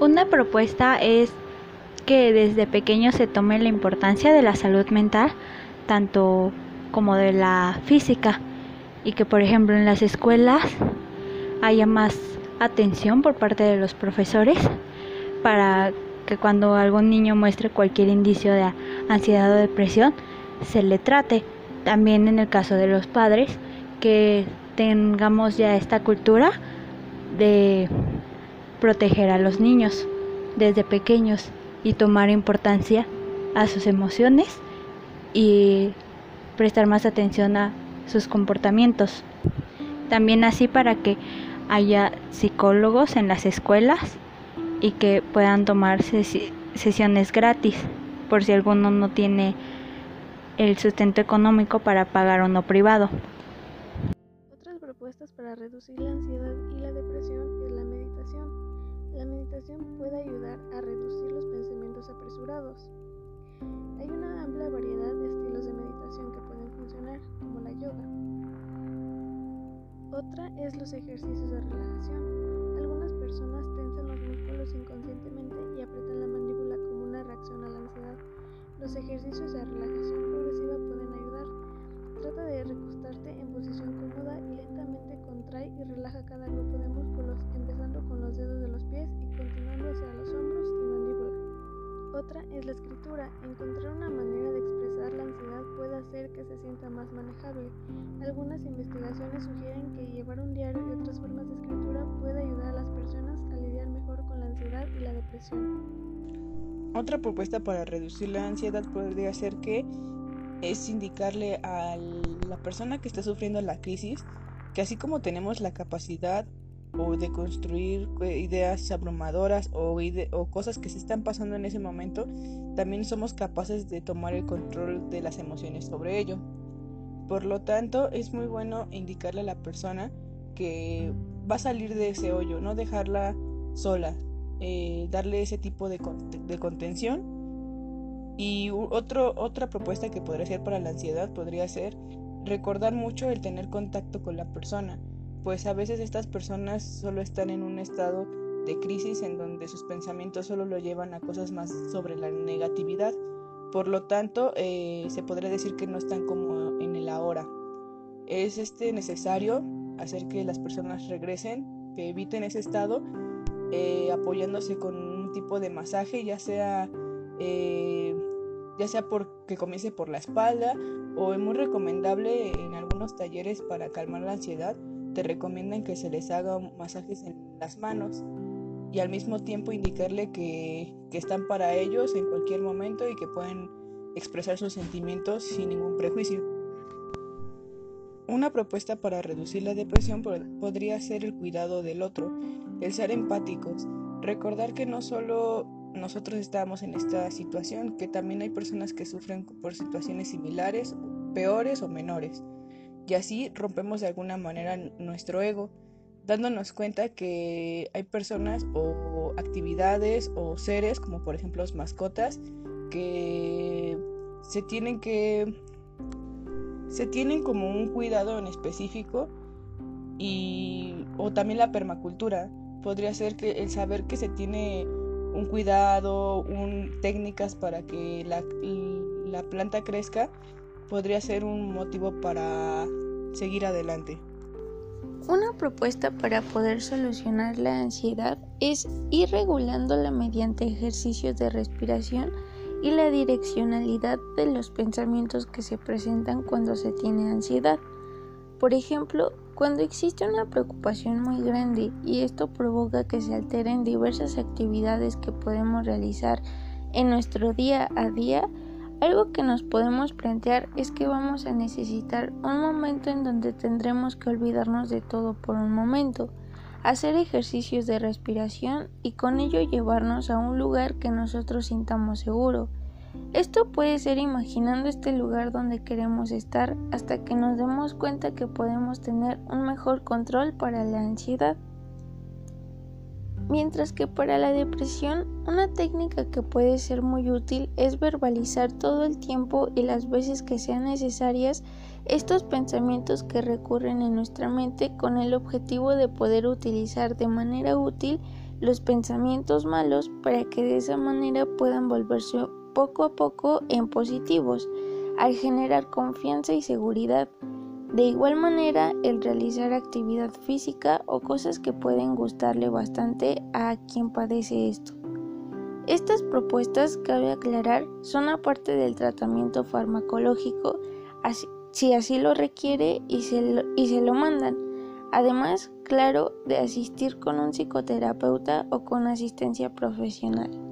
Una propuesta es que desde pequeño se tome la importancia de la salud mental, tanto como de la física, y que por ejemplo en las escuelas haya más atención por parte de los profesores para que cuando algún niño muestre cualquier indicio de ansiedad o depresión se le trate. También en el caso de los padres, que tengamos ya esta cultura de proteger a los niños desde pequeños y tomar importancia a sus emociones y prestar más atención a sus comportamientos. También así para que haya psicólogos en las escuelas y que puedan tomar sesiones gratis por si alguno no tiene el sustento económico para pagar uno privado. Otras propuestas para reducir la ansiedad y la depresión puede ayudar a reducir los pensamientos apresurados. Hay una amplia variedad de estilos de meditación que pueden funcionar, como la yoga. Otra es los ejercicios de relajación. Algunas personas tensan los músculos inconscientemente y apretan la mandíbula como una reacción a la ansiedad. Los ejercicios de relajación progresiva pueden ayudar. Trata de recostarte en posición cómoda y lentamente contrae y relaja cada grupo de músculos, los y continuando hacia los hombros y mandíbula. Otra es la escritura. Encontrar una manera de expresar la ansiedad puede hacer que se sienta más manejable. Algunas investigaciones sugieren que llevar un diario y otras formas de escritura puede ayudar a las personas a lidiar mejor con la ansiedad y la depresión. Otra propuesta para reducir la ansiedad podría ser que es indicarle a la persona que está sufriendo la crisis que así como tenemos la capacidad o de construir eh, ideas abrumadoras o, cosas que se están pasando en ese momento, también somos capaces de tomar el control de las emociones sobre ello. Por lo tanto, es muy bueno indicarle a la persona que va a salir de ese hoyo, no dejarla sola, eh, darle ese tipo de, contención. Y otra propuesta que podría ser para la ansiedad podría ser recordar mucho el tener contacto con la persona pues a veces estas personas solo están en un estado de crisis en donde sus pensamientos solo lo llevan a cosas más sobre la negatividad. Por lo tanto, eh, se podría decir que no están como en el ahora. Es este necesario hacer que las personas regresen, que eviten ese estado, eh, apoyándose con un tipo de masaje, ya sea eh, ya sea porque comience por la espalda o es muy recomendable en algunos talleres para calmar la ansiedad te recomiendan que se les haga masajes en las manos y al mismo tiempo indicarle que, están para ellos en cualquier momento y que pueden expresar sus sentimientos sin ningún prejuicio. Una propuesta para reducir la depresión podría ser el cuidado del otro, el ser empáticos, recordar que no solo nosotros estamos en esta situación, que también hay personas que sufren por situaciones similares, peores o menores y así rompemos de alguna manera nuestro ego, dándonos cuenta que hay personas o actividades o seres, como por ejemplo las mascotas, que se tienen que se tienen como un cuidado en específico y o también la permacultura. Podría ser que el saber que se tiene un cuidado, un, técnicas para que la, la planta crezca podría ser un motivo para seguir adelante. Una propuesta para poder solucionar la ansiedad es ir regulándola mediante ejercicios de respiración y la direccionalidad de los pensamientos que se presentan cuando se tiene ansiedad. Por ejemplo, cuando existe una preocupación muy grande y esto provoca que se alteren diversas actividades que podemos realizar en nuestro día a día, algo que nos podemos plantear es que vamos a necesitar un momento en donde tendremos que olvidarnos de todo por un momento, hacer ejercicios de respiración y con ello llevarnos a un lugar que nosotros sintamos seguro. Esto puede ser imaginando este lugar donde queremos estar hasta que nos demos cuenta que podemos tener un mejor control para la ansiedad. Mientras que para la depresión, una técnica que puede ser muy útil es verbalizar todo el tiempo y las veces que sean necesarias estos pensamientos que recurren en nuestra mente con el objetivo de poder utilizar de manera útil los pensamientos malos para que de esa manera puedan volverse poco a poco en positivos, al generar confianza y seguridad. De igual manera, el realizar actividad física o cosas que pueden gustarle bastante a quien padece esto. Estas propuestas, cabe aclarar, son aparte del tratamiento farmacológico, si así lo requiere y se lo, mandan. Además, claro, de asistir con un psicoterapeuta o con asistencia profesional.